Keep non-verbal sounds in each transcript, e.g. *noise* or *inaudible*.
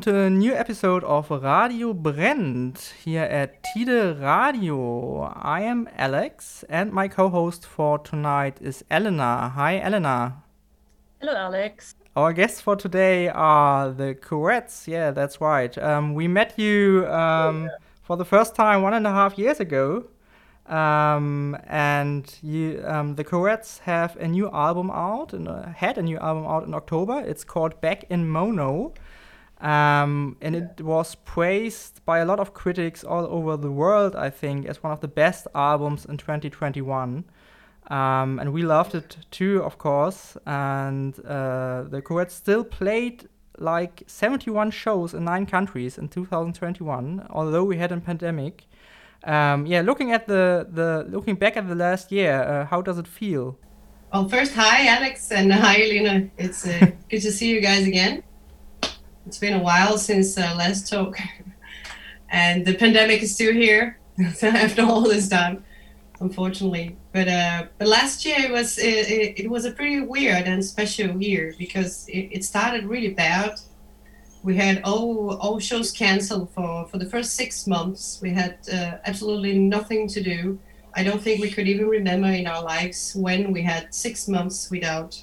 welcome to a new episode of Radio Brennt here at Tide Radio. I am Alex, and my co host for tonight is Elena. Hi, Elena. Hello, Alex. Our guests for today are the Courettes. Yeah, that's right. Um, we met you um, oh, yeah. for the first time one and a half years ago. Um, and you, um, the Courettes have a new album out and uh, had a new album out in October. It's called Back in Mono. Um, and it was praised by a lot of critics all over the world, I think, as one of the best albums in 2021. Um, and we loved it too, of course. And uh, the Courettes still played like 71 shows in nine countries in 2021, although we had a pandemic. Um, yeah, looking at the, the looking back at the last year, uh, how does it feel? Well, first, hi Alex and hi Elena. It's uh, *laughs* good to see you guys again. It's been a while since uh, last talk, and the pandemic is still here *laughs* after all this time, unfortunately. But uh, but last year it was it, it, was a pretty weird and special year because it, it started really bad. We had all all shows canceled for for the first six months. We had uh, absolutely nothing to do. I don't think we could even remember in our lives when we had six months without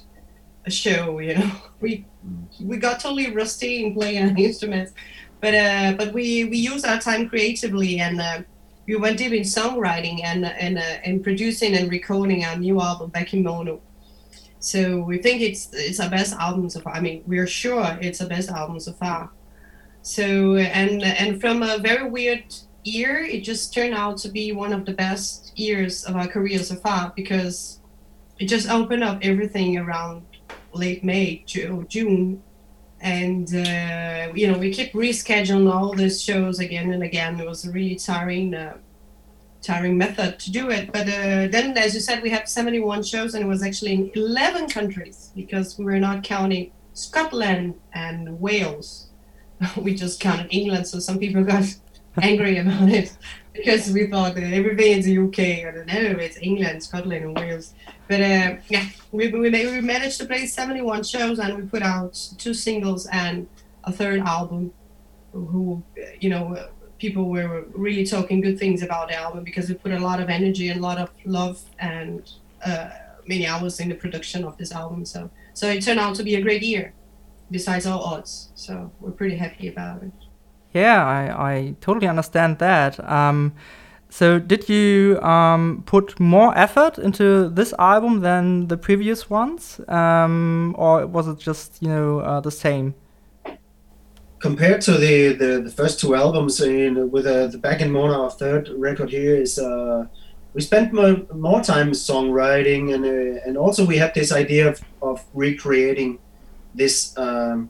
a show. You know, *laughs* we we got totally rusty in playing an *laughs* instrument, but uh, but we we used our time creatively and. Uh, we went deep in songwriting and and uh, and producing and recording our new album back in mono. So we think it's it's our best album so far. I mean, we're sure it's our best album so far. So and and from a very weird year, it just turned out to be one of the best years of our career so far because it just opened up everything around late May, June, and uh, you know we keep rescheduling all these shows again and again. It was a really tiring, uh, tiring method to do it. But uh, then, as you said, we have 71 shows, and it was actually in 11 countries because we were not counting Scotland and Wales. *laughs* we just counted England, so some people got *laughs* angry about it because we thought that everything is the UK. I don't know, it's England, Scotland, and Wales. But uh, yeah, we, we, we managed to play 71 shows and we put out two singles and a third album. Who, you know, people were really talking good things about the album because we put a lot of energy and a lot of love and uh, many hours in the production of this album. So, so it turned out to be a great year, besides all odds. So we're pretty happy about it. Yeah, I, I totally understand that. Um, so, did you um, put more effort into this album than the previous ones, um, or was it just you know uh, the same? Compared to the, the, the first two albums, with uh, the Back in Mono, our third record here is uh, we spent more, more time songwriting, and uh, and also we had this idea of, of recreating this um,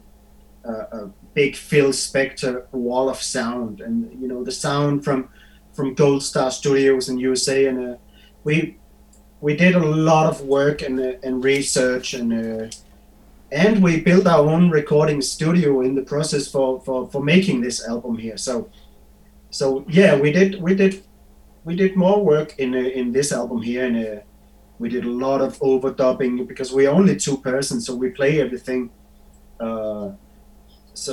uh, big Phil Spector wall of sound, and you know the sound from from Gold Star Studios in USA, and uh, we we did a lot of work and uh, and research and uh, and we built our own recording studio in the process for, for for making this album here. So so yeah, we did we did we did more work in uh, in this album here, and we did a lot of overdubbing because we're only two persons, so we play everything. Uh, so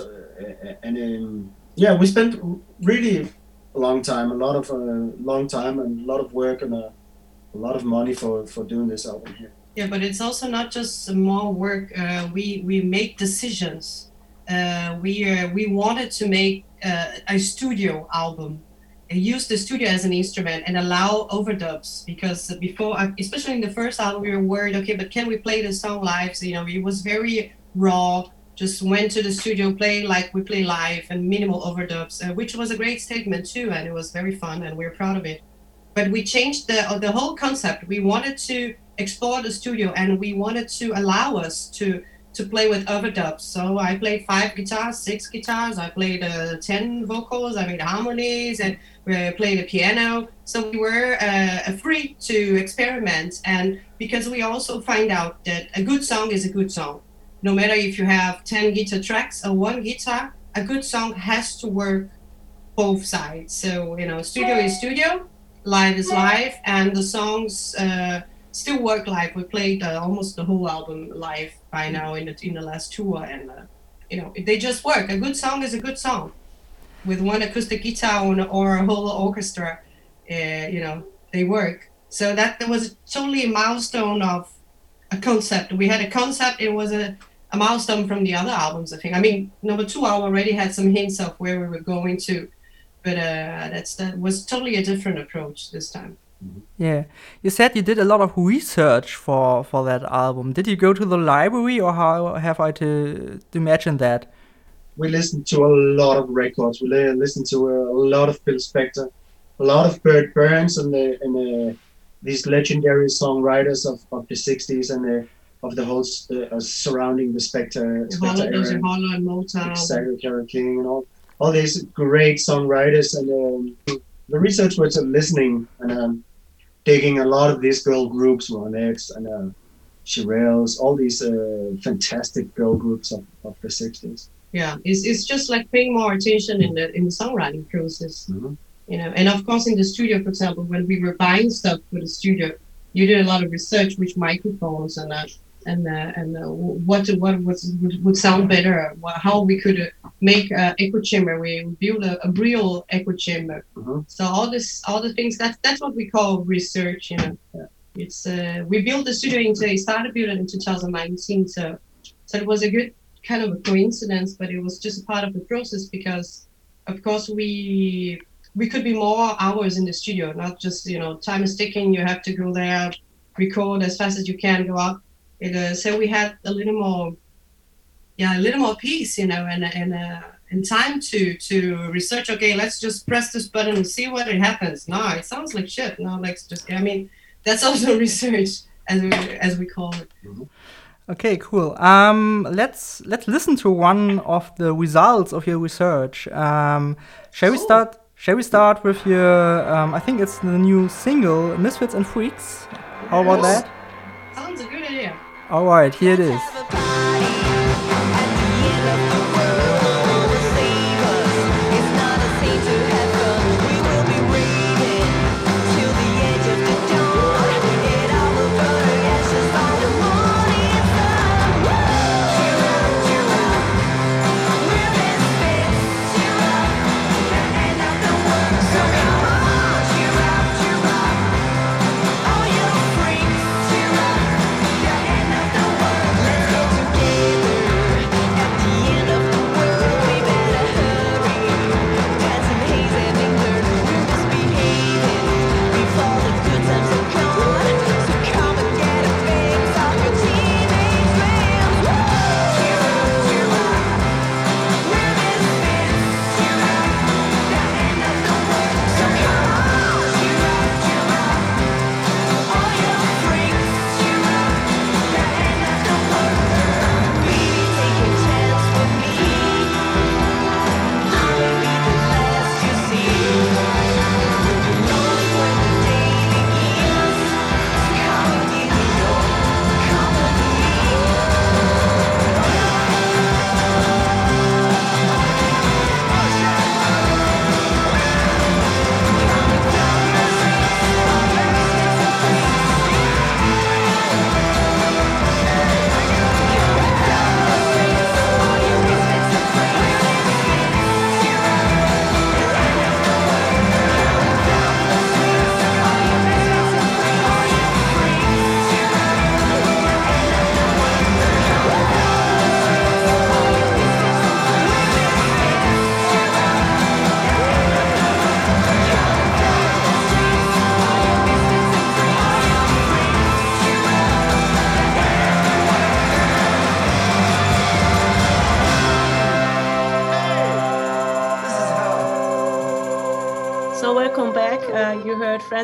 and um, yeah, we spent really a long time, a lot of uh, long time, and a lot of work and a, a, lot of money for for doing this album here. Yeah, but it's also not just more work. Uh, we we make decisions. Uh, we uh, we wanted to make uh, a studio album and use the studio as an instrument and allow overdubs because before uh, especially in the first album we were worried okay but can we play the song live so, you know it was very raw just went to the studio, play like we play live and minimal overdubs, uh, which was a great statement too, and it was very fun, and we are proud of it. But we changed the uh, the whole concept. We wanted to explore the studio, and we wanted to allow us to to play with overdubs. So I played five guitars, six guitars. I played uh, ten vocals. I made harmonies and we played the piano. So we were uh, free to experiment, and because we also find out that a good song is a good song, no matter if you have ten guitar tracks or one guitar, a good song has to work both sides. So you know, studio is studio, live is live, and the songs. Uh, still work live. We played uh, almost the whole album live by now in the in the last tour, and uh, you know they just work. A good song is a good song, with one acoustic guitar or, or a whole orchestra. Uh, you know they work. So that, that was totally a milestone of a concept. We had a concept. It was a a milestone from the other albums. I think. I mean, number two album already had some hints of where we were going to, but uh, that's that was totally a different approach this time. Yeah, you said you did a lot of research for for that album. Did you go to the library, or how have I to, to imagine that? We listened to a lot of records. We listened to a lot of Phil Spector, a lot of Bert Berns, and the and the, these legendary songwriters of, of the '60s and the, of the whole uh, surrounding the Spector, Spector era. Hollow and Motown, exactly, Carole King, and all all these great songwriters. And um, the research was listening and um, digging a lot of these girl groups, Ronettes and uh, Shirelles, all these uh, fantastic girl groups of, of the 60s. Yeah, it's, it's just like paying more attention in the in the songwriting process. Mm-hmm. You know, and of course in the studio, for example, when we were buying stuff for the studio, you did a lot of research, which microphones and uh, and uh, and uh, what what was would, would sound better, how we could uh, make uh, echo chamber. We build a, a real echo chamber. Mm-hmm. So all this, all the things that's that's what we call research. You know, yeah. it's uh, we built the studio into it started building in 2019. So so it was a good kind of a coincidence, but it was just a part of the process because, of course, we we could be more hours in the studio, not just you know time is ticking. You have to go there, record as fast as you can, go up it, uh, so we had a little more yeah a little more peace you know and and uh, and time to to research okay let's just press this button and see what it happens no it sounds like shit no let's just i mean that's *laughs* also research as we, as we call it mm-hmm. Okay, cool. Um, let's let's listen to one of the results of your research. Um, shall we start? Shall we start with your? Um, I think it's the new single, "Misfits and Freaks." How about Yes. that? sounds a good idea All right, here it is.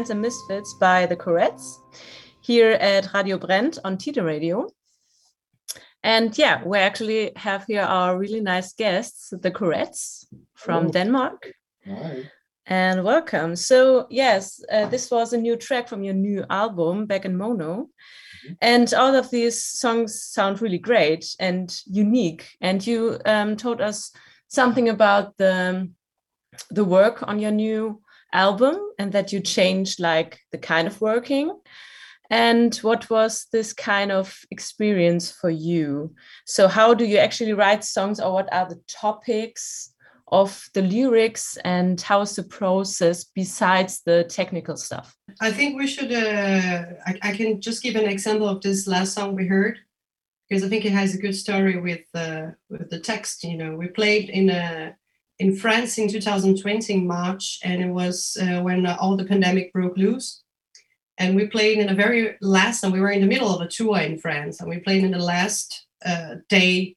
So welcome back. You heard Friends and Misfits by the Courettes. here at Radio Brennt on Tide Radio. And yeah, we actually have here our really nice guests, the Courettes from Oh. Denmark. Hi. And welcome. So, yes, uh, this was a new track from your new album, Back in Mono. And all of these songs sound really great and unique. And you um, told us something about the, the work on your new album and that you changed like the kind of working. And what was this kind of experience for you? So, how do you actually write songs, or what are the topics of the lyrics, and how is the process besides the technical stuff? I think we should. Uh, I, I can just give an example of this last song we heard because I think it has a good story with uh, with the text. You know, we played in a in France in 2020 in March, and it was uh, when all the pandemic broke loose. And we played in the very last, and we were in the middle of a tour in France, and we played in the last uh, day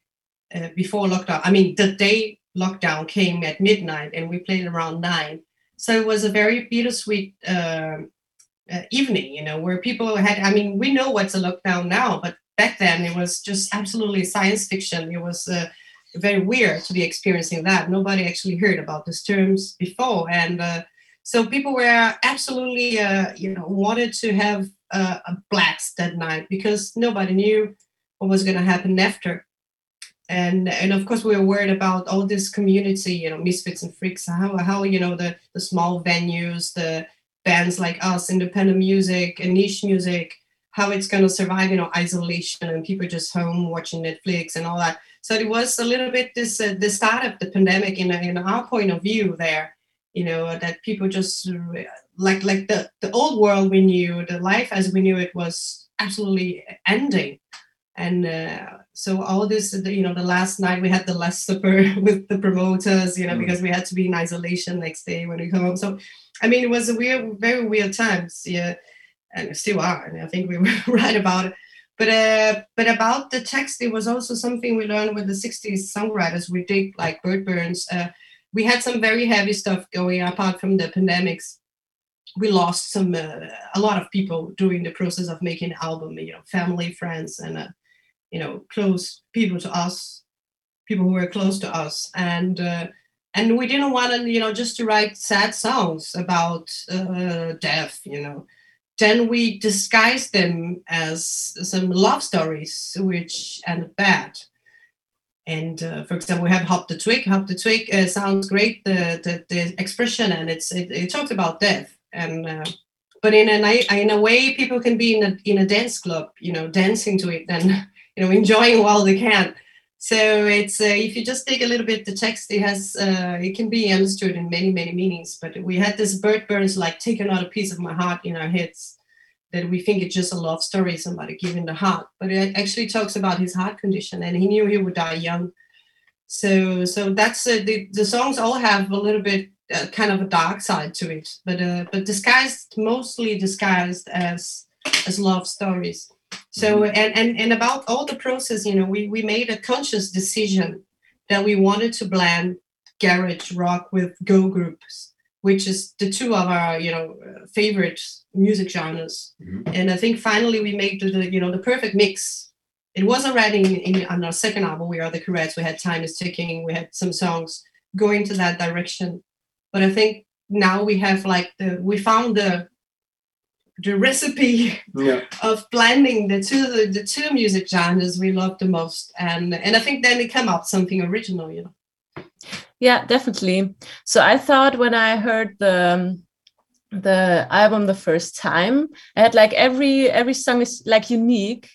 uh, before lockdown. I mean, the day lockdown came at midnight, and we played around nine. So it was a very bittersweet uh, uh, evening, you know, where people had. I mean, we know what's a lockdown now, but back then it was just absolutely science fiction. It was uh, very weird to be experiencing that. Nobody actually heard about these terms before, and uh, so people were absolutely, uh, you know, wanted to have uh, a blast that night because nobody knew what was going to happen after. And and of course we were worried about all this community, you know, misfits and freaks. How how you know the the small venues, the bands like us, independent music and niche music, how it's going to survive, you know, isolation and people just home watching Netflix and all that. So it was a little bit this uh, the start of the pandemic in, in our point of view there, you know, that people just uh, like like the the old world we knew, the life as we knew it was absolutely ending, and uh, so all this, you know, the last night we had the last supper *laughs* with the promoters, you know, Mm. because we had to be in isolation next day when we come home. So I mean, it was a weird, very weird times, yeah, and still are, and I think we *laughs* were right about it. But uh, but about the text, it was also something we learned with the '60s songwriters. We did like Bert Berns. Uh, we had some very heavy stuff going apart from the pandemics. We lost some uh, a lot of people during the process of making the album. You know, family, friends, and uh, you know, close people to us, people who were close to us, and. Uh, and we didn't want to you know just to write sad songs about uh, death you know then we disguise them as some love stories which ended bad. And uh, for example we have hop the twig. Hop the twig uh, sounds great. The, the the expression and it's it, it talks about death. And uh, but in a in a way people can be in a in a dance club you know dancing to it and *laughs* you know enjoying while they can so it's uh, if you just take a little bit the text it has uh, it can be understood in many many meanings but we had this Bert Berns like taken out a piece of my heart in our heads that we think it's just a love story somebody giving the heart but it actually talks about his heart condition and he knew he would die young. So so that's uh, the, the songs all have a little bit uh, kind of a dark side to it but uh, but disguised mostly disguised as as love stories so and, and and about all the process you know we we made a conscious decision that we wanted to blend garage rock with girl groups which is the two of our you know uh, favorite music genres. Mhm. and i think finally we made the, the you know the perfect mix. It was already in, in on our second album we are the Courettes we had time is ticking. We had some songs going to that direction. But i think now we have like the we found the the recipe Yeah. of blending the two the, the two music genres we love the most and and i think then it came up something original you know Yeah, definitely. So I thought when I heard the um, the album the first time, I had like every every song is like unique.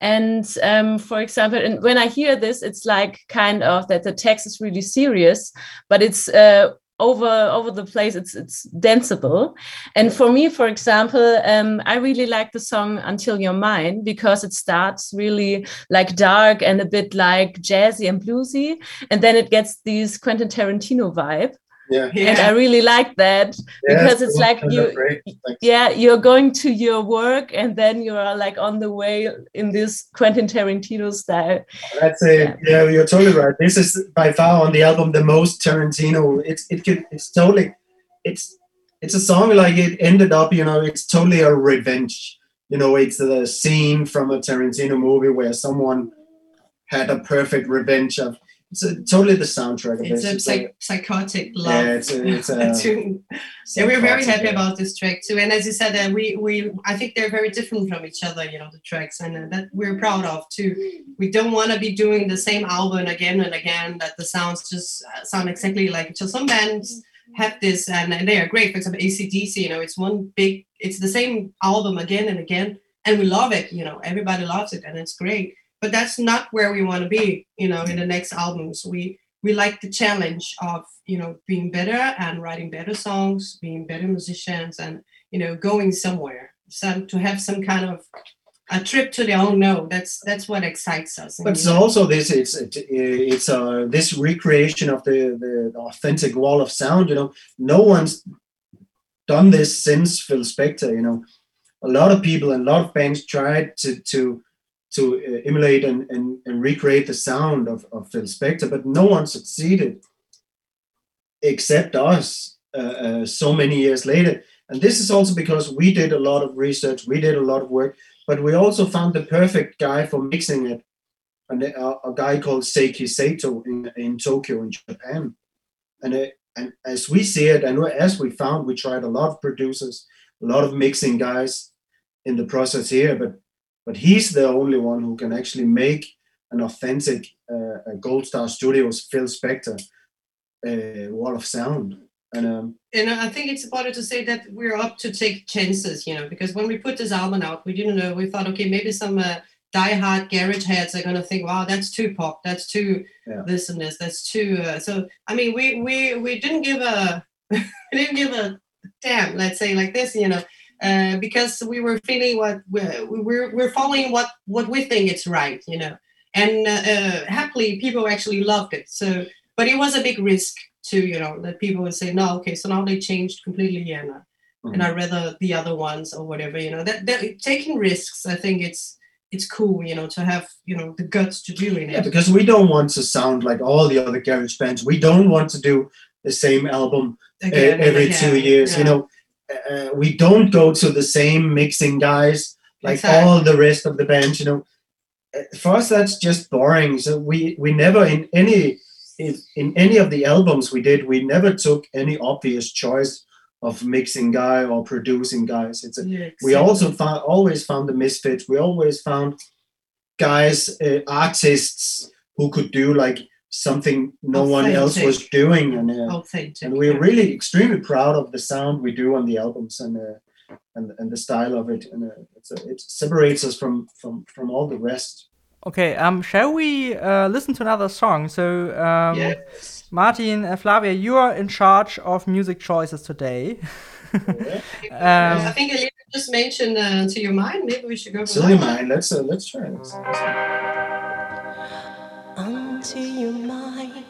And um, for example, and when I hear this, it's like kind of that the text is really serious, but it's uh, over over the place. It's it's danceable. And for me, for example, um, I really like the song "Until You're Mine" because it starts really like dark and a bit like jazzy and bluesy, and then it gets these Quentin Tarantino vibe, Yeah. and I really like that because it's like you, yeah, you're going to your work and then you're like on the way in this Quentin Tarantino style. That's it. Yeah. Yeah. you're totally right. This is by far on the album the most Tarantino. It's it could it's totally it's it's a song like it ended up. You know, it's totally a revenge. you know, it's the scene from a Tarantino movie where someone had a perfect revenge of. It's a, totally the soundtrack of It's a It's psych- psychotic love. yeah, it's a, it's a. *laughs* Yeah, we're very happy yeah. about this track too. And as you said, uh, we we I think they're very different from each other. You know, the tracks, and uh, that we're proud of too. We don't want to be doing the same album again and again. That the sounds just uh, sound exactly like each other. Some bands have this, and, and they are great. For example, ACDC. You know, it's one big. It's the same album again and again, and we love it. You know, everybody loves it, and it's great. But that's not where we want to be. You know, in the next albums, we we like the challenge of you know being better and writing better songs being better musicians and you know going somewhere some to have some kind of a trip to the unknown that's that's what excites us But it's also this it's it, it's uh this recreation of the the authentic wall of sound. You know, no one's done this since Phil Spector. You know, a lot of people and a lot of bands tried to to to uh, emulate and, and and recreate the sound of of Phil Spector, but no one succeeded except us. Uh, uh, so many years later, and this is also because we did a lot of research, we did a lot of work, but we also found the perfect guy for mixing it and a, a guy called Seiki Sato in, in Tokyo in Japan. And it, and as we see it, and as we found, we tried a lot of producers, a lot of mixing guys in the process here, but but he's the only one who can actually make an authentic uh, Gold Star Studios Phil Spector uh, wall of sound. And um, and i think it's important to say that we're up to take chances you know because when we put this album out we didn't know we thought okay maybe some uh, diehard garage heads are going to think wow that's too pop that's too Yeah. this and this that's too uh, so i mean we we we didn't give a *laughs* we didn't give a damn let's say like this you know uh, because we were feeling what we're, we're we're following what what we think it's right you know. And uh, uh, happily people actually loved it. So but it was a big risk to you know that people would say no okay so now they changed completely and uh, and I rather the other ones or whatever you know. That, that taking risks I think it's it's cool you know to have you know the guts to do in Yeah, it because we don't want to sound like all the other garage bands. We don't want to do the same album Again every again, two years. You know, uh, we don't go to the same mixing guys like Exactly. all the rest of the band. You know, Uh, for us that's just boring. So we we never in any in, in any of the albums we did, we never took any obvious choice of mixing guy or producing guys. It's a, Yeah, we also found always found the misfits we always found guys uh, artists who could do like something no one else was doing and uh, authentic and we're yeah. really extremely proud of the sound we do on the albums and uh, and, and the style of it and uh, it's a, it separates us from from from all the rest Okay, um, shall we uh, listen to another song? So, um, Yes. Martin, uh, Flavia, you are in charge of music choices today. *laughs* Um, I think Elena just mentioned uh, to your mind maybe we should go for silly that one. mind let's uh, let's try this unto your mind.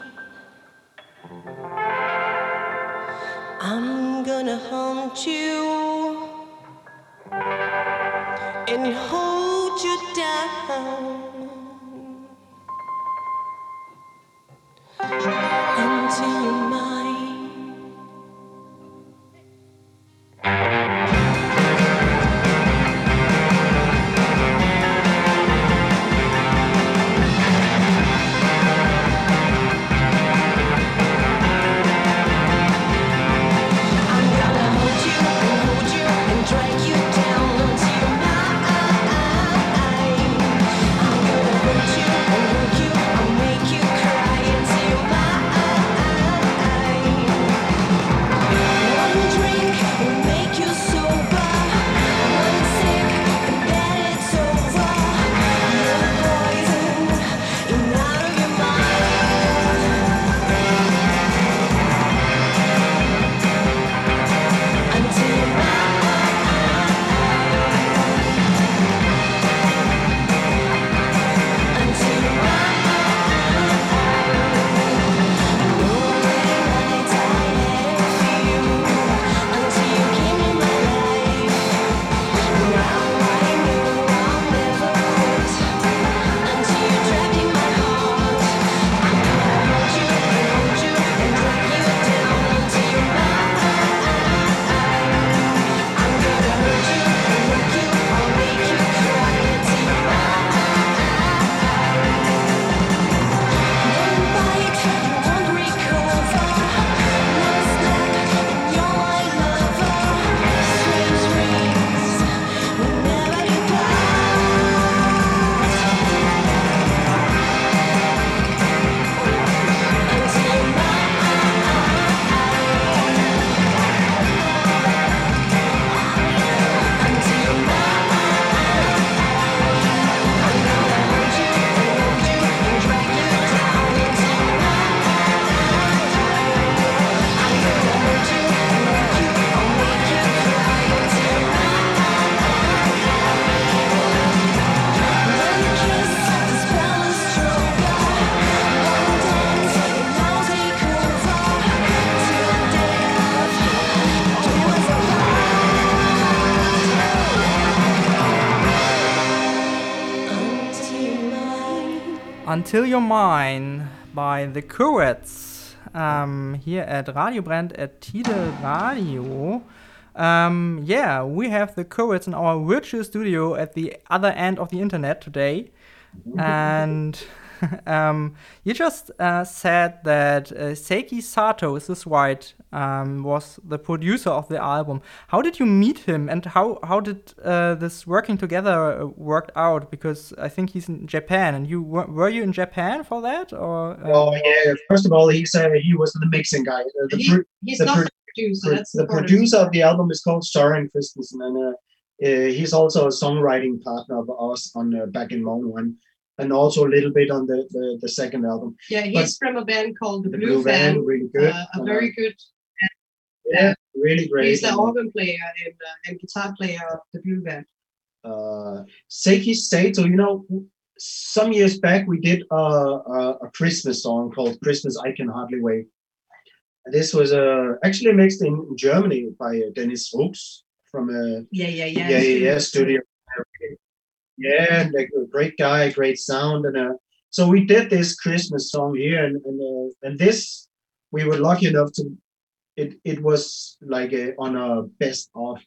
I'm gonna hunt you and hold you down unto your mind. Until You're Mine by the Courettes um, here at Radio Brand at Tide Radio. Um, yeah, we have the Courettes in our virtual studio at the other end of the internet today. *laughs* and *laughs* um, you just uh, said that uh, Seiki Sato, is this right, um, was the producer of the album. How did you meet him, and how how did uh, this working together uh, worked out? Because I think he's in Japan, and you were, were you in Japan for that, or? uh, Oh yeah. First of all, he said he was the mixing guy. Uh, the He- pro- He's the not pro- the producer. pro- That's the of- producer of the album is called Søren Christensen, and uh, uh, he's also a songwriting partner of ours on uh, Back in Mono, and, and also a little bit on the, the, the second album. Yeah, he's from a band called the, The Blue, Van. really good. Uh, a very good. yeah, really great. He's the organ player and, uh, and guitar player of the Blue Van. uh, Seiki Sato, you know, some years back we did a, a, a Christmas song called Christmas I Can Hardly Wait. This was uh, actually mixed in Germany by uh, Dennis Rooks from uh, Yeah, yeah, yeah. yeah, yeah, yeah, studio. Yeah, a great guy, great sound, and uh, so we did this Christmas song here, and and, uh, and this we were lucky enough to. It it was like a, on a best of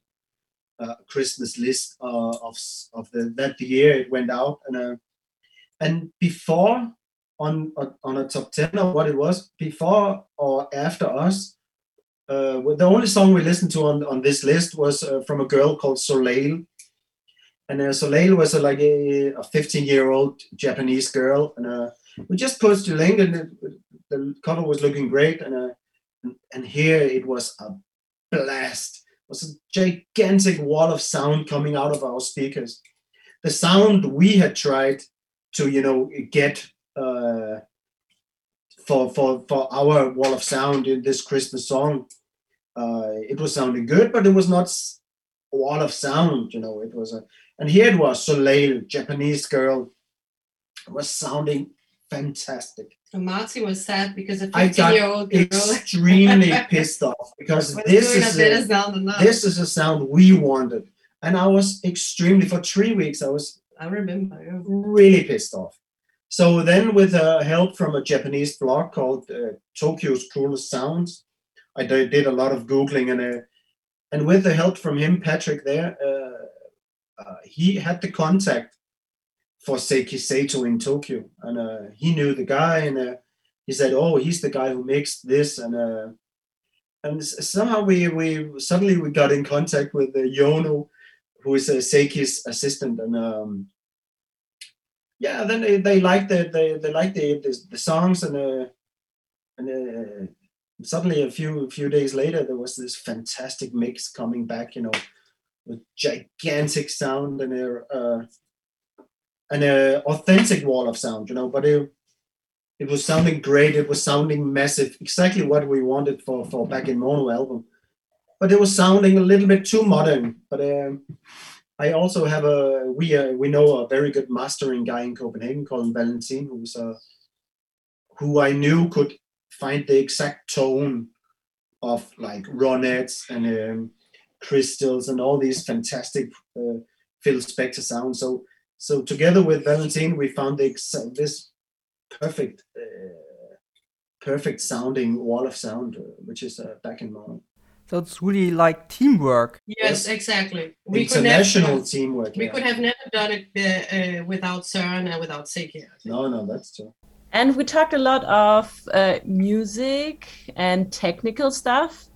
uh, Christmas list uh, of of the that year it went out, and uh, and before on on- on a top ten of what it was before or after us. Uh, the only song we listened to on, on this list was uh, from a girl called Soleil, and uh, Soleil was like a, a 15 year old Japanese girl, and uh, we just posted a link, and it, the cover was looking great, and, uh, and here it was a blast. It was a gigantic wall of sound coming out of our speakers. The sound we had tried to, you know, get uh, for for for our wall of sound in this Christmas song, uh, it was sounding good, but it was not wall of sound. You know, it was a and here it was Soleil, Japanese girl, was sounding fantastic. And Marty was sad because a 15 year old girl extremely *laughs* pissed off because this is a a, sound this is a sound we wanted, and I was extremely for three weeks. I was I remember. yeah. really pissed off. So then, with uh, help from a Japanese blog called uh, Tokyo's Coolest Sounds, I did did a lot of googling and uh, and with the help from him, Patrick, there, uh, uh, he had the contact for Seiki Sato in Tokyo, and uh, he knew the guy, and uh, he said, "Oh, he's the guy who makes this," and uh, and somehow we we suddenly we got in contact with uh, Yono, who is uh, Seiki's assistant, and um, yeah, then they, they liked the they, they liked the, the the songs. And and suddenly a few few days later there was this fantastic mix coming back, you know, with gigantic sound and a uh, an uh, authentic wall of sound, you know, but it it was sounding great. It was sounding massive, exactly what we wanted for for back in mono album. But it was sounding a little bit too modern. But um, I also have a we uh, we know a very good mastering guy in Copenhagen called Valentin, who's uh, who I knew could find the exact tone of like ronettes and um, crystals and all these fantastic uh, Phil Spector sounds. So so together with Valentin, we found this perfect uh, perfect sounding wall of sound, uh, which is uh, back in mono. So it's really like teamwork. Yes, exactly. International could never, teamwork. we yeah. could have never done it uh, uh, without Søren and without Seiki. No, no, that's true. And we talked a lot of uh, music and technical stuff.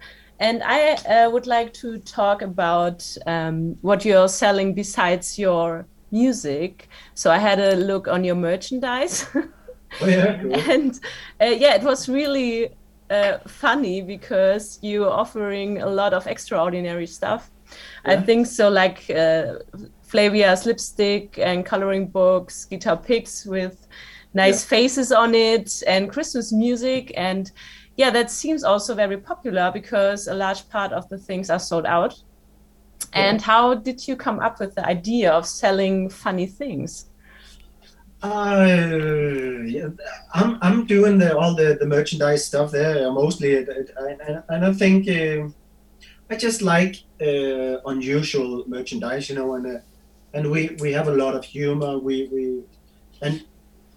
And I uh, would like to talk about um, what you're selling besides your music. So I had a look on your merchandise. *laughs* Oh yeah, cool. and uh, yeah, it was really uh, funny because you're offering a lot of extraordinary stuff. I think so, like uh, Flavia's lipstick and coloring books, guitar picks with nice faces on it, and Christmas music. And yeah, that seems also very popular because a large part of the things are sold out. And how did you come up with the idea of selling funny things? Uh, yeah, I'm I'm doing the, all the, the merchandise stuff there uh, mostly, it, it, and, and- and I think uh, I just like uh, unusual merchandise, you know, and uh, and we we have a lot of humor. We we and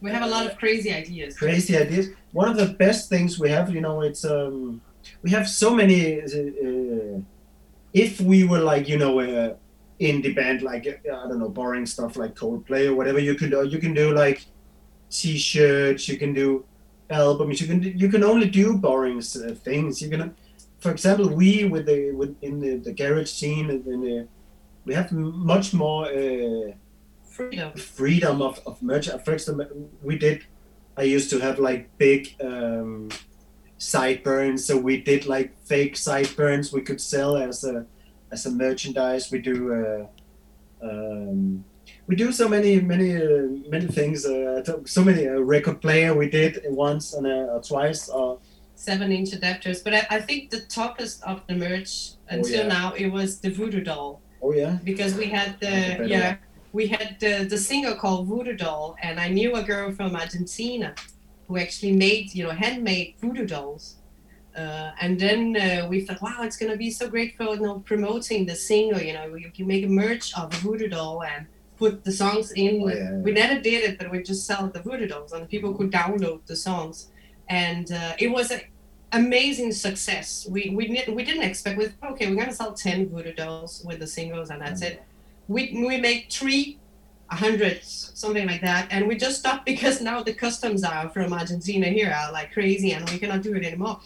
We have a lot of crazy ideas. crazy ideas. One of the best things we have, you know, it's um, we have so many. Uh, if we were like, you know, uh, indie band, like I don't know, boring stuff like Coldplay or whatever, you can do. You can do like t-shirts. You can do albums. You can you can only do boring uh, things. You can, for example, we with the with in the, the garage scene and we have much more. Uh, Freedom. freedom of, of merch. For example, we did. I used to have like big um, sideburns, so we did like fake sideburns we could sell as a as a merchandise. We do. Uh, um, we do so many many uh, many things. Uh, so many uh, record player we did once and uh, or twice. Uh, seven inch adapters. But I, I think the toppest of the merch until yeah. now it was the voodoo doll oh yeah, because we had the a better yeah. We had the the single called Voodoo Doll, and I knew a girl from Argentina who actually made you know handmade voodoo dolls. Uh, and then uh, we thought, wow, it's gonna be so great for you know promoting the single. You know, you can make a merch of the voodoo doll and put the songs in. Oh, yeah, We never did it, but we just sell the voodoo dolls, and people could download the songs. And uh, it was an amazing success. We we didn't we didn't expect. We thought, okay, we're gonna sell ten voodoo dolls with the singles, and that's it. We we made three. A hundred, something like that, and we just stopped because now the customs are from Argentina here are like crazy, and we cannot do it anymore.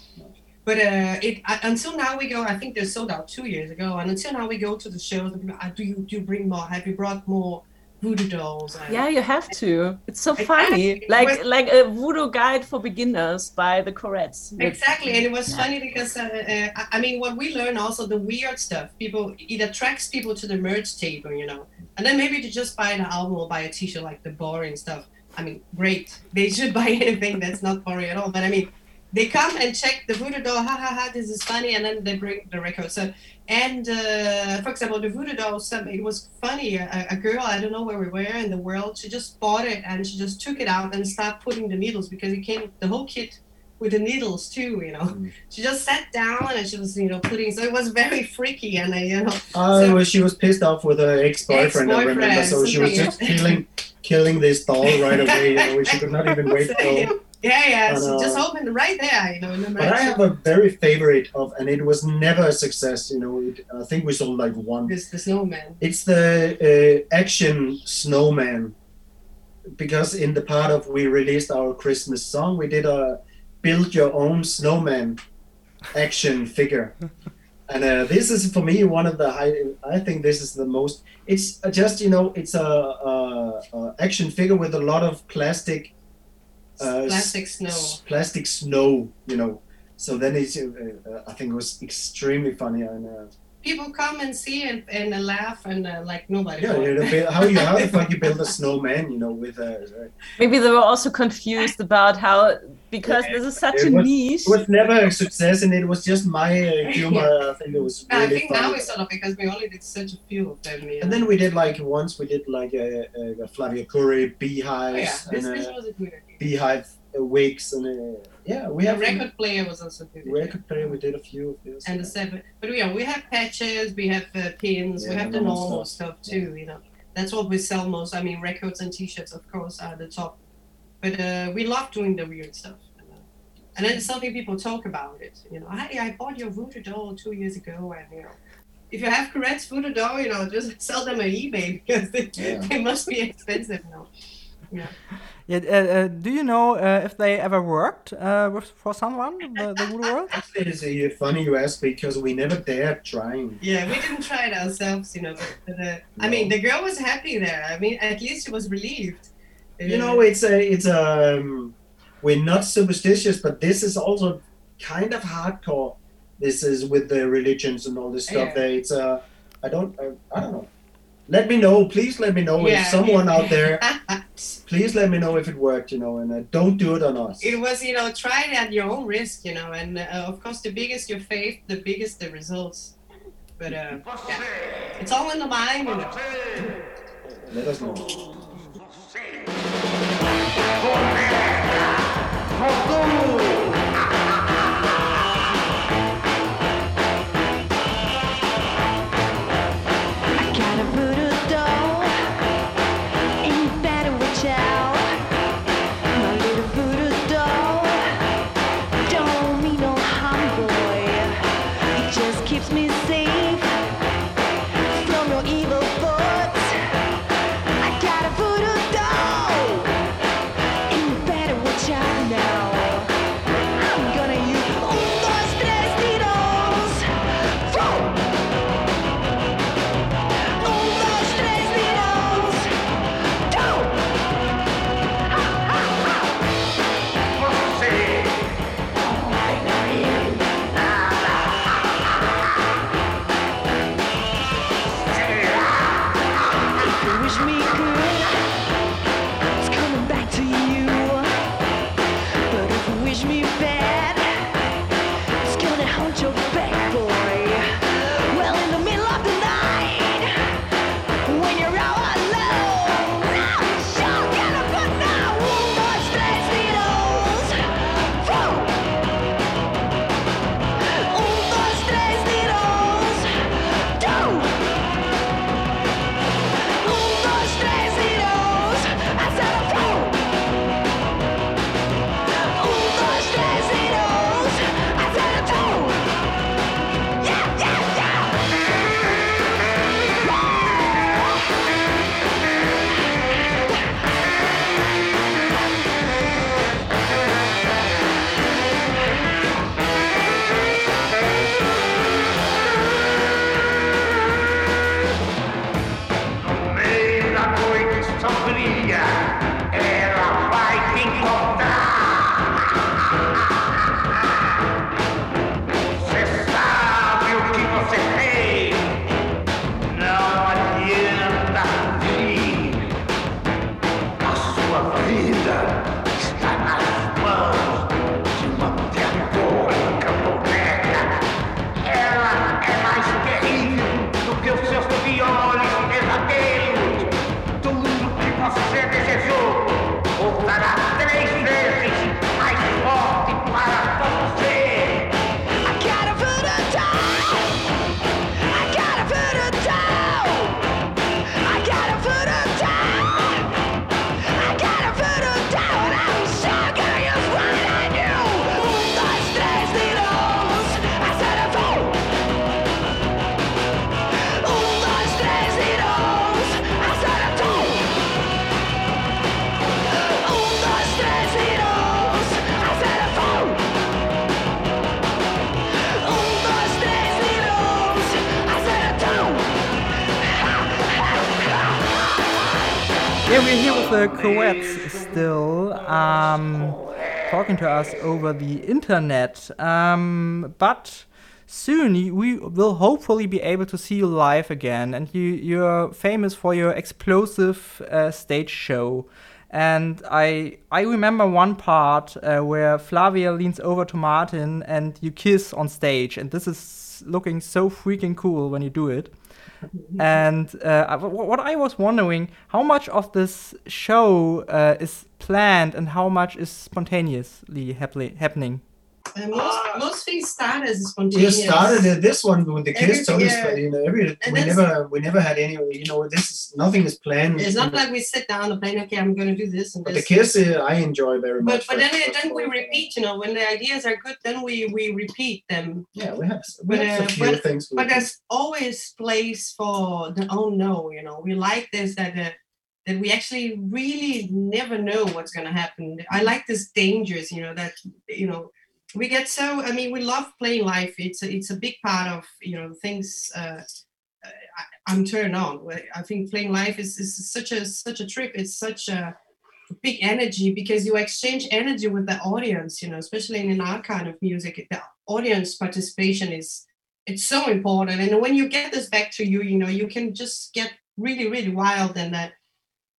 But uh, it uh, until now we go. I think they sold out two years ago, and until now we go to the shows. "Ah, Do you do you bring more? Have you brought more voodoo dolls? And Yeah, you have to. It's so funny. Like like a voodoo guide for beginners by the Courettes. Exactly, and it was funny because uh, uh, I- mean, what we learn also the weird stuff. People it attracts people to the merch table, you know, and then maybe to just buy the album or buy a T-shirt like the boring stuff. I mean, great. They should *laughs* buy anything that's not boring at all. But I mean, they come and check the voodoo doll. Ha ha ha! This is funny, and then they bring the record. So, and uh, for example, the voodoo doll. Some it was funny. A, a girl I don't know where we were in the world. She just bought it and she just took it out and started putting the needles because it came the whole kit with the needles too. You know, Mm. she just sat down and she was you know putting. So it was very freaky and I, you know. Oh, So- well, she was pissed off with her ex-boyfriend. I remember, so she was just killing, killing this doll right away. You know, she could not even *laughs* wait till. Yeah, yeah. And, She just uh, opened right there. You know, in the But I have a very favorite of, and it was never a success. You know, it, I think we sold like one. This the snowman. It's the uh, action snowman, because in the part of we released our Christmas song, we did a build your own snowman action figure. *laughs* And uh, this is for me one of the high. I think this is the most. It's just you know it's a, a, a action figure with a lot of plastic. Uh, Plastic snow. plastic snow, you know. So then it's. Uh, uh, I think it was extremely funny and. People come and see and, and uh, laugh and uh, like nobody. yeah, thought. you know, build- how you how the *laughs* fuck you build a snowman, you know, with a. Uh, Maybe they were also confused about how because Yeah, this is such a was- niche. it was never a success, and it was just my uh, *laughs* humor. I think it was Really I really think now funny. it's sort of because we only did such a few of them. You know. And then we did like once we did like a, a, a Flavia Couri oh, yeah, beehives this, and this uh, was a good idea. beehive uh, wigs and uh, yeah, we have record player was also idea. record player. We did a few of those. and the seven. But yeah, we have patches, we have uh, pins, we have the normal normal stuff, too. You know, that's what we sell most. I mean, records and T-shirts, of course, are the top. But uh, we love doing the weird stuff. And, and then something people talk about it. You know, hey, I bought your voodoo doll two years ago, and you know. If you have Courette's voodoo doll, you know, just *laughs* sell them on eBay because they, Yeah. they must be expensive now. Yeah, uh, uh, do you know uh, if they ever worked uh, with for someone the, the Voodoo World? *laughs* Actually, it's uh, funny you ask because we never dared trying. Yeah, we didn't try it ourselves, you know. But, but uh, I mean, the girl was happy there. I mean, at least she was relieved. You know, it's a it's a um, we're not superstitious, but this is also kind of hardcore. This is with the religions and all this stuff. Yeah. There, it's uh, I don't I, I don't know. Let me know, please. Let me know Yeah, if someone yeah. out there. *laughs* Please let me know if it worked. You know, and uh, don't do it on us. it was, you know, try it at your own risk, you know. And uh, of course, the biggest your faith, the biggest the results. But uh, yeah, it's all in the mind, you know. Let us know. With still, um, talking to us over the internet. Um, but soon we will hopefully be able to see you live again. And you, you're famous for your explosive uh, stage show. And I, I remember one part uh, where Flavia leans over to Martin and you kiss on stage. And this is looking so freaking cool when you do it. *laughs* And uh, what I was wondering, how much of this show uh, is planned and how much is spontaneously happening? And most, most things start as We spontaneous. started uh, this one with the kids. Totally, yeah. sp- you know, every, And we never we never had any. You know, this is nothing is planned. It's not like we sit down and plan, okay, I'm going to do this and But the this. kiss, uh, I enjoy very But much. but then for- then we repeat, you know, when the ideas are good, then we we repeat them. Yeah, we have we But, have a uh, few but- things. But there's always place for the oh no, you know. We like this that uh, that we actually really never know what's going to happen. I like this dangers, you know, that you know we get so. I mean, we love playing live. It's a, it's a big part of you know things. Uh, I, I'm turned on. I think playing live is, is such a such a trip. It's such a big energy because you exchange energy with the audience. You know, especially in our kind of music, the audience participation is it's so important. And when you get this back to you, you know, you can just get really really wild and that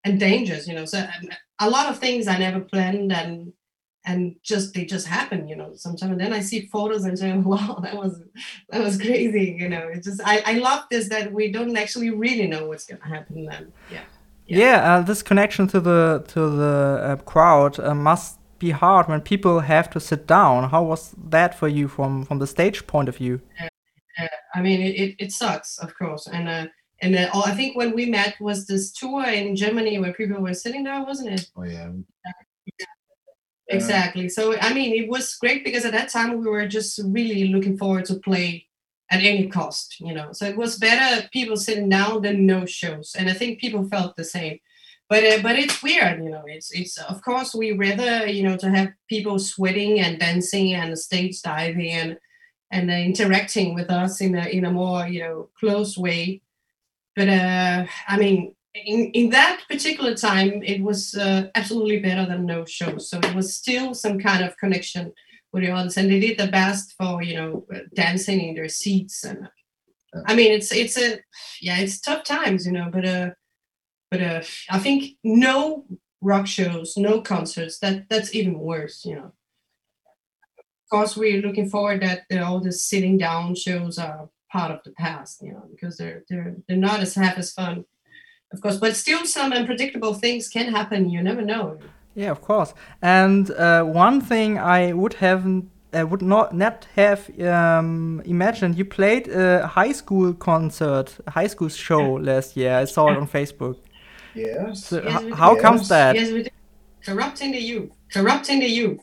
and dangerous. You know, so um, a lot of things I never planned and and just they just happen you know sometimes and then i see photos and say *laughs* wow that was that was crazy you know it's just i i love this that we don't actually really know what's gonna happen then yeah Yeah. Yeah, uh, this connection to the to the uh, crowd uh, must be hard when people have to sit down. How was that for you from from the stage point of view? i mean it, it, it sucks of course and uh and uh, oh, I think when we met was this tour in Germany where people were sitting there, wasn't it? oh yeah, Exactly. So I mean, it was great because at that time we were just really looking forward to play at any cost, you know. So it was better people sitting down than no shows, and I think people felt the same. But uh, but it's weird, you know. It's it's of course we rather you know to have people sweating and dancing and stage diving and and uh, interacting with us in a in a more you know close way. But uh, I mean, in, in that particular time, it was uh, absolutely better than no show. So it was still some kind of connection with the audience, and they did the best for you know uh, dancing in their seats. And I mean, it's it's a yeah, it's tough times, you know. But uh, but uh, I think no rock shows, no concerts. That that's even worse, you know. Of course, we're looking forward that uh, all the sitting down shows are part of the past, you know, because they're they're they're not as half as fun of course but still some unpredictable things can happen you never know Yeah, of course. And uh, one thing I would have uh, would not not have um, imagined you played a high school concert, a high school show last year. I saw it on Facebook. yes. So Yes, h- how did. comes that? yes we do. corrupting the youth corrupting the youth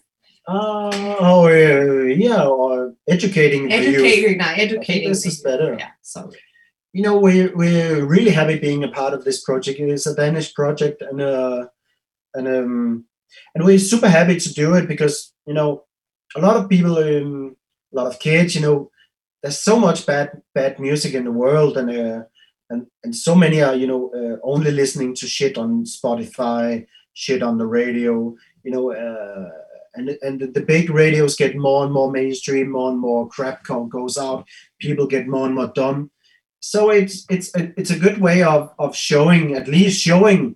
Uh, oh yeah, yeah, or educating the youth. educating now I think educating this the is youth. better. yeah so You know, we're we're really happy being a part of this project. It's a Danish project, and uh, and um, and we're super happy to do it because you know a lot of people, um, a lot of kids, you know, there's so much bad bad music in the world, and uh, and and so many are you know uh, only listening to shit on Spotify, shit on the radio, you know. Uh, and, and the, big radios get more and more mainstream, more and more crap goes out. People get more and more dumb so it's it's a, it's a good way of of showing at least showing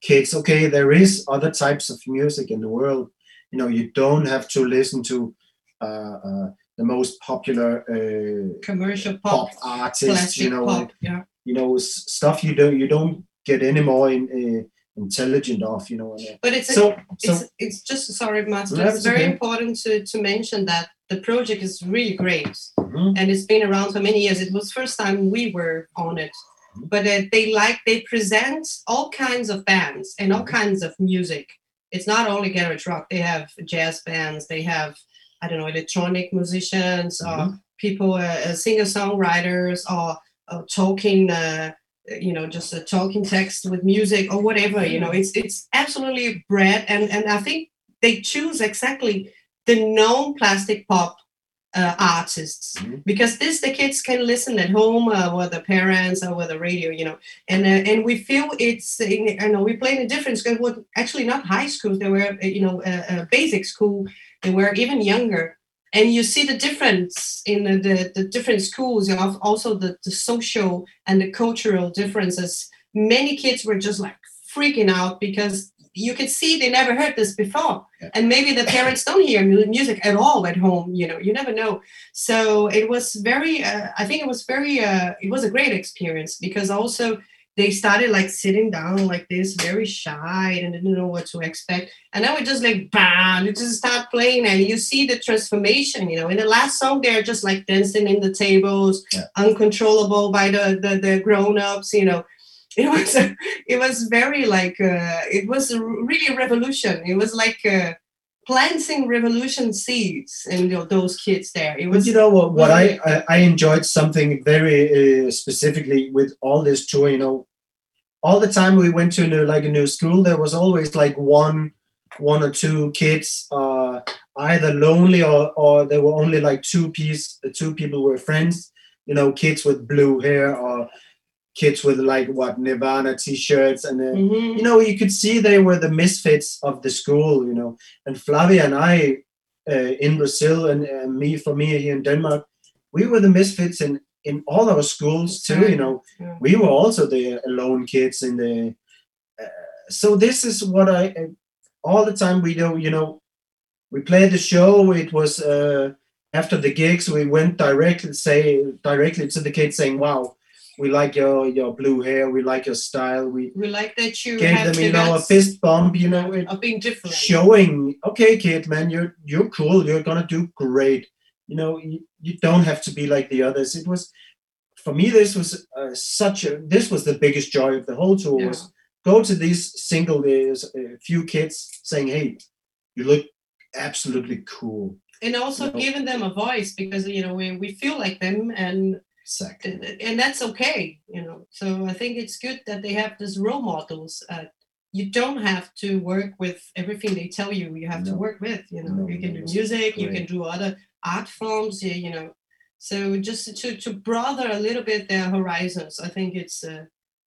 kids okay there is other types of music in the world. You know you don't have to listen to uh, uh, the most popular uh, commercial pop pop, artists you know pop yeah. you know stuff you don't you don't get anymore in uh, intelligent of, you know. And, But it's so so it's, it's just sorry, Master. It's very okay. important to, to mention that the project is really great Mhm. and it's been around for many years. It was first time we were on it, Mm-hmm. but uh, they like they present all kinds of bands and all Mm-hmm. kinds of music. It's not only garage rock. They have jazz bands. They have I don't know electronic musicians or Mm-hmm. people, uh, uh, singer songwriters or, or talking. Uh, you know, just a talking text with music or whatever. You know, it's it's absolutely bred, and and I think they choose exactly the known plastic pop uh, artists Mhm. because this the kids can listen at home uh, with the parents or with the radio, you know, and uh, and we feel it's in, I know we play in a different school. What actually not high schools, they were uh, you know uh, uh, basic school. They were even younger, and you see the difference in the the, the different schools. You know, also the the social and the cultural differences. Many kids were just like freaking out because you could see they never heard this before Yeah. and maybe the parents don't hear music at all at home you know you never know so it was very uh, i think it was very uh, it was a great experience because also they started like sitting down like this very shy and didn't know what to expect. And then we just like bam you just start playing and you see the transformation you know. In the last song they're just like dancing in the tables Yeah. uncontrollable by the the, the grown-ups you know. It was *laughs* it was very like uh, it was a really a revolution. It was like uh, planting revolution seeds in tho- those kids there it But was you know what? What I, I I enjoyed something very uh, specifically with all this tour. You know, all the time we went to a new, like a new school, there was always like one one or two kids, uh, either lonely or or there were only like two piece two people were friends. You know, kids with blue hair or kids with like what Nirvana t-shirts and then Mhm. you know, you could see they were the misfits of the school, you know. And Flavia and I uh, in Brazil and uh, me for me here in Denmark, we were the misfits in in all our schools too. You know, Yeah. we were also the alone kids in the. Uh, so this is what I uh, all the time we do. You know, we played the show. It was uh, after the gigs. We went directly say directly to the kids saying, "Wow." We like your your blue hair. We like your style. We we like that you gave them, you know, a fist bump. You know, it, of being different showing okay kid man you're you're cool you're gonna do great you know you, you don't have to be like the others it was for me this was uh, such a this was the biggest joy of the whole tour Yeah. was go to these single uh, few kids saying hey you look absolutely cool and also No. giving them a voice because you know we, we feel like them and exactly and that's okay you know so i think it's good that they have these role models uh, you don't have to work with everything they tell you you have to work with you know No, you can no, do it's music you can do other art forms you, you know so just to to broaden a little bit their horizons i think it's uh,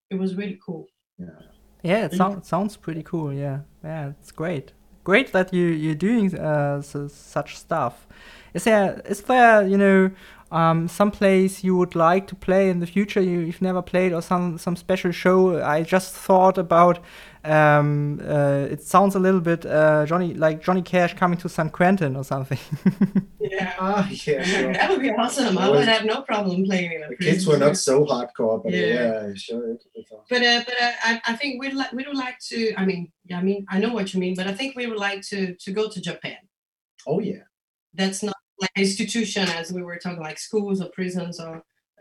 it was really cool Yeah. Yeah, it sounds sounds pretty cool. Yeah, yeah, it's great. Great that you you're doing uh, so, such stuff. Is there is there you know um, some place you would like to play in the future you, you've never played or some some special show? I just thought about. Um, uh, it sounds a little bit uh, Johnny like Johnny Cash coming to San Quentin or something. *laughs* yeah ah yeah sure. that would be awesome i would have no problem playing in the kids were not so hardcore but Yeah. yeah, yeah sure it, it But uh, but uh, I, I think we'd like we would like to. I mean, yeah, I mean, I know what you mean, but I think we would like to to go to Japan. oh yeah That's not like institution as we were talking, like schools or prisons or.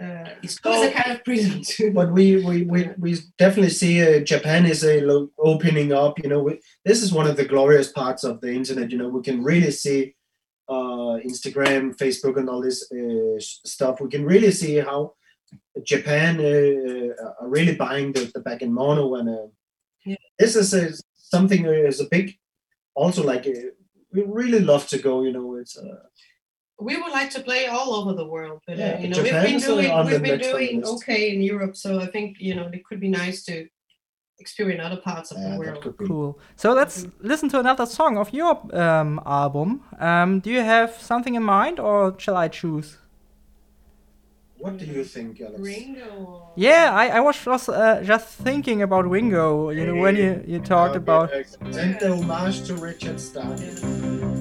Uh, school is Oh. a kind of prison *laughs* too. but we we, we, we definitely see uh, Japan is a lo- opening up. You know, we, this is one of the glorious parts of the internet. You know, we can really see uh, Instagram, Facebook, and all this uh, stuff. We can really see how Japan uh, are really buying the, the back in mono, and uh, Yeah. this is a, something uh, is a big. Also, like uh, we really love to go. You know, it's. Uh, we would like to play all over the world, but Yeah, uh, you know, Japan we've been doing we've been next on the doing okay in Europe, so I think you know it could be nice to experience other parts of yeah, the world. cool. So let's listen to another song of your um, album. Um, do you have something in mind, or shall I choose? What do you think, Alex? Ringo. Yeah, I, I was just, uh, just thinking about Ringo. You know, when you, you talked Okay, about excellent. And the homage to Richard Starr. My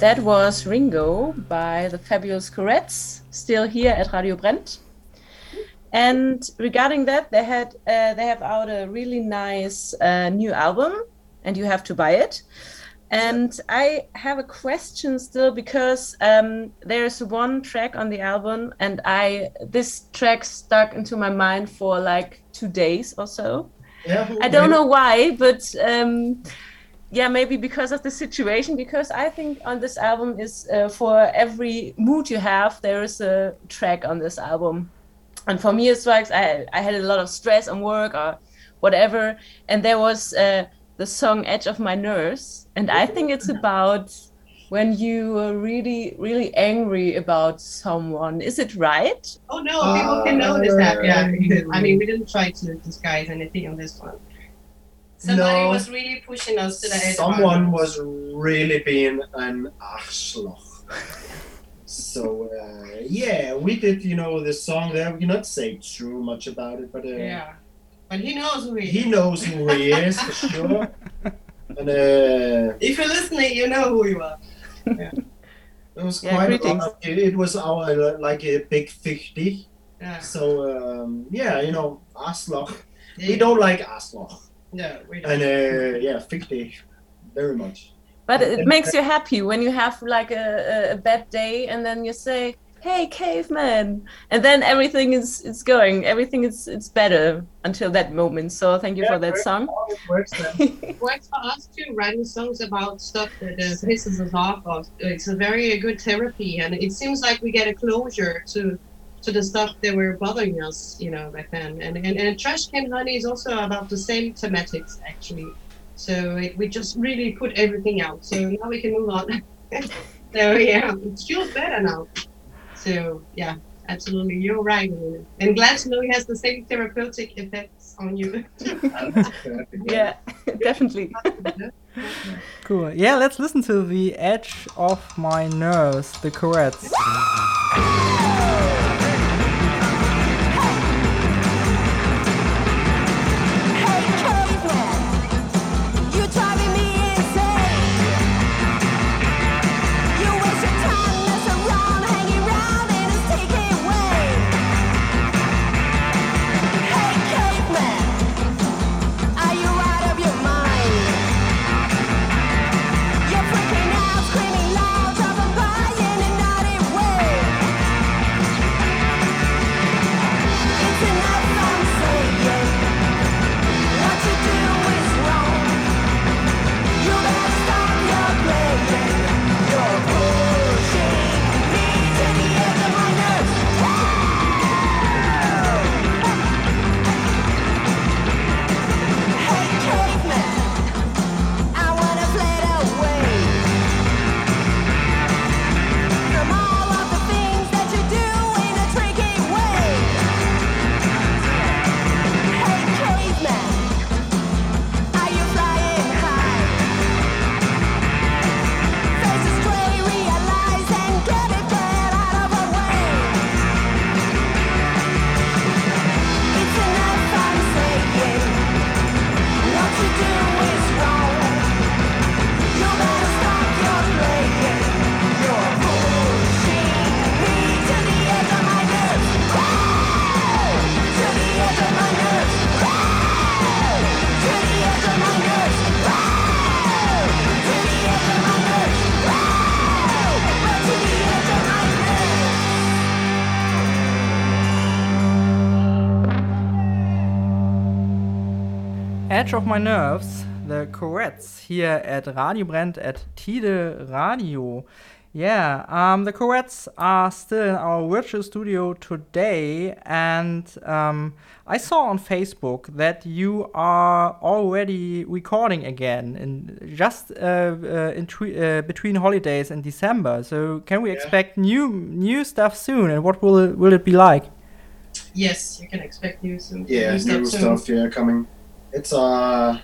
That was Ringo by the Fabulous Courettes, still here at Radio Brennt. And regarding that, they had uh, they have out a really nice uh, new album, and you have to buy it. And I have a question still because um, there's one track on the album, and I this track stuck into my mind for like two days or so. Yeah. I don't know why, but um, yeah, maybe because of the situation. Because I think on this album is uh, for every mood you have, there is a track on this album. And for me, it's like I, I had a lot of stress on work or whatever, and there was uh, the song "Edge of My Nerves," and I think it's about when you are really, really angry about someone. Is it right? Oh no, people can notice that. Yeah, I mean, we didn't try to disguise anything on this one. Somebody No. was really pushing us to the edge. Someone was really being an arschloch. so uh, yeah, we did. You know the song there. We cannot say too much about it, but uh, Yeah, but he knows who he. he is. knows who he is for *laughs* sure. And uh, If you're listening, you know who you are. Yeah. it was Yeah, quite a lot. Of, it, it was our uh, like a big fifty. Yeah. So um, yeah, you know, arschloch. yeah. We don't like arschloch. No, we don't. And uh, yeah, fifty, very much. But it makes you happy when you have like a, a, a bad day and then you say, "Hey, caveman," and then everything is is going. Everything is it's better until that moment. So thank you Yeah, for that very- song. It works then. It *laughs* works for us too, writing songs about stuff that uh, pisses us off. Or, it's a very good therapy, and it seems like we get a closure to to the stuff that were bothering us, you know, back then. And and, and Trash Can Honey is also about the same thematics, actually. So it, we just really put everything out. So now we can move on. *laughs* so yeah, it feels better now. So yeah, absolutely, you're right. Elena. And glad to know it has the same therapeutic effects on you. *laughs* Yeah, definitely. Cool. Yeah, let's listen to the edge of my nerves, the Courettes. Edge of My Nerves, the Courettes, here at Radio Brennt at Tide Radio. Yeah, um, the Courettes are still in our virtual studio today, and um, I saw on Facebook that you are already recording again, in just uh, uh, in twe- uh, between holidays and December. So, can we Yeah. expect new new stuff soon, and what will it, will it be like? Yes, you can expect new some Yeah, new stuff new soon. stuff. Yeah, coming. It's uh.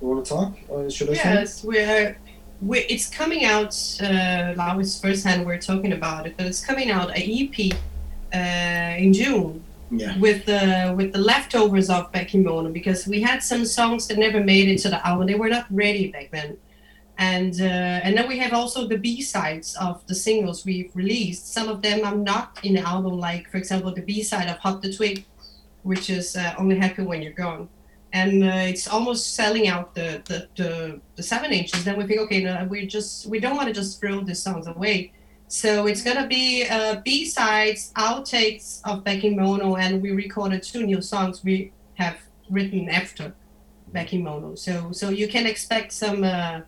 You want to talk, or should I say? Yes, we're, we it's coming out. Uh, now it's first hand we're talking about it, but it's coming out a EP uh, in June Yeah. with the with the leftovers of Back in Mono because we had some songs that never made it to the album. They were not ready back then, and uh, and then we have also the B sides of the singles we've released. Some of them are not in the album, like for example the B side of Hop the Twig, which is uh, Only Happy When You're Gone. And uh, it's almost selling out the, the, the, the seven inches. Then we think, okay, no, we just we don't want to just throw these songs away. So it's gonna be uh, B sides, outtakes of Back in Mono, and we recorded two new songs we have written after Back in Mono. So so you can expect some uh,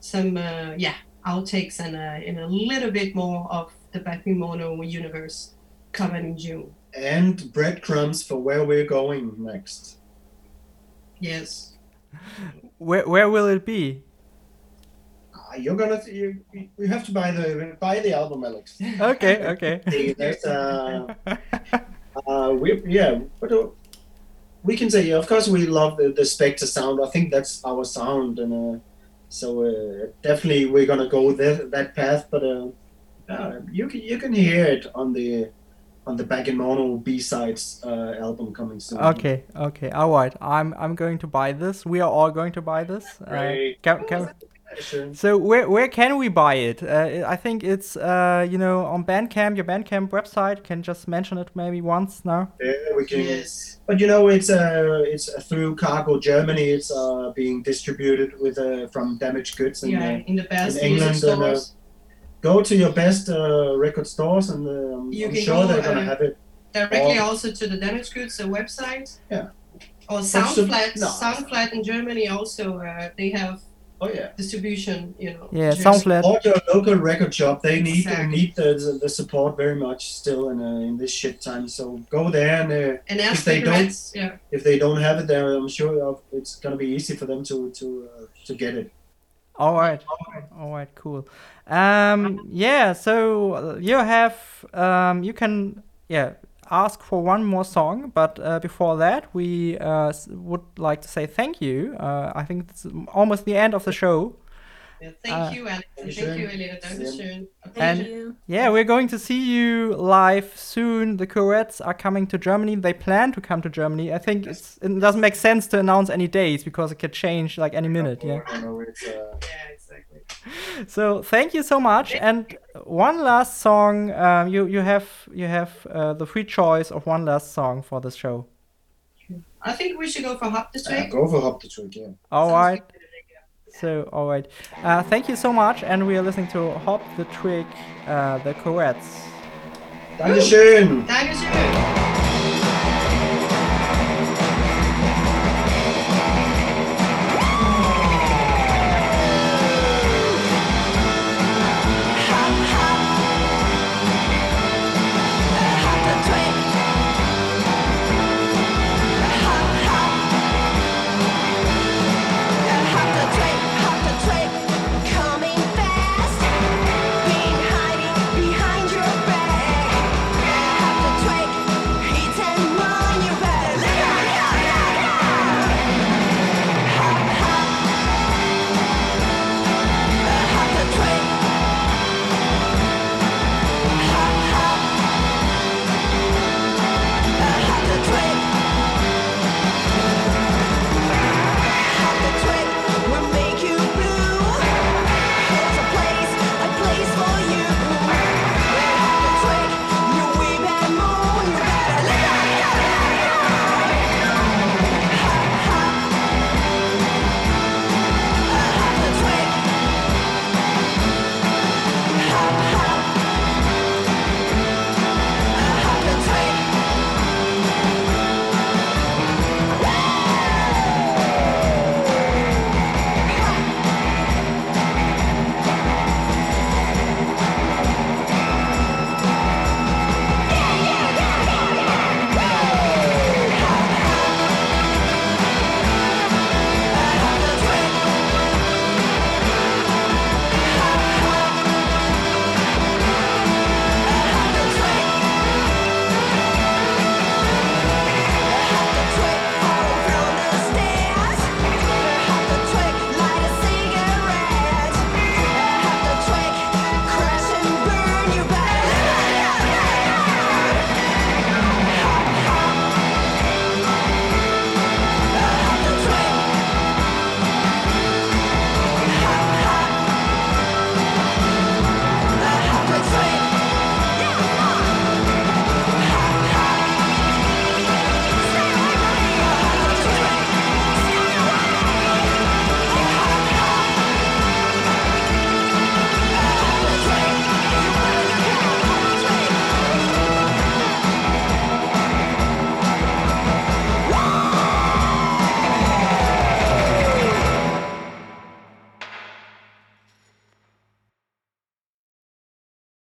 some uh, yeah outtakes and uh, and a little bit more of the Back in Mono universe coming in June. And breadcrumbs for where we're going next. Yes. Where where will it be? Uh, you're gonna. You, you have to buy the buy the album, Alex. Okay, *laughs* okay. There's uh, uh, we yeah, but uh, we can say of course we love the, the Spector sound. I think that's our sound, and uh, so uh, definitely we're gonna go that that path. But uh, uh, you can you can hear it on the on the Back in Mono B sides uh, album coming soon. Okay, okay, all right. I'm I'm going to buy this. We are all going to buy this. Uh, Great. can, can, Sure. so where where can we buy it? Uh, I think it's uh you know on Bandcamp, your Bandcamp website. Can just mention it maybe once now. Yeah, we can. Yes. But you know, it's uh, it's uh, through Cargo Germany. It's uh, being distributed with uh, from Damaged Goods and Yeah, uh, in the best in music England and, uh, stores. Go to your best uh, record stores, and um, You I'm can sure go, they're gonna uh, have it. directly or- also to the Damaged Goods uh, website. Yeah. Or Soundflat. no. Soundflat in Germany also uh, they have Oh yeah. distribution. You know. Yeah, Soundflat. Or your local record shop. They need Exactly. need the, the, the support very much still in uh, in this shit time. So go there, and uh, And ask if they the don't- Reds, yeah. if they don't have it there, I'm sure it's gonna be easy for them to to uh, to get it. All right, all right, cool. Um, yeah. So uh, you have um, you can yeah ask for one more song, but uh, before that, we uh, would like to say thank you. Uh, I think it's almost the end of the show. Yeah. Thank Uh, you, Alex. and Dankeschön. Thank you, Elena. Dankeschön. Thank And- you. Yeah, we're going to see you live soon. The Courettes are coming to Germany. They plan to come to Germany. I think it's, it doesn't make sense to announce any dates because it could change like any minute. Yeah. Know, uh, Yeah, exactly. So thank you so much. And one last song. Um, you you have you have uh, the free choice of one last song for the show. I think we should go for Hop the yeah, Twig. go for Hop the Twig. Yeah. All Sounds right. So all right. Uh, thank you so much. And we are listening to Hop the Twig, uh, the Courettes. Dankeschön. Dankeschön.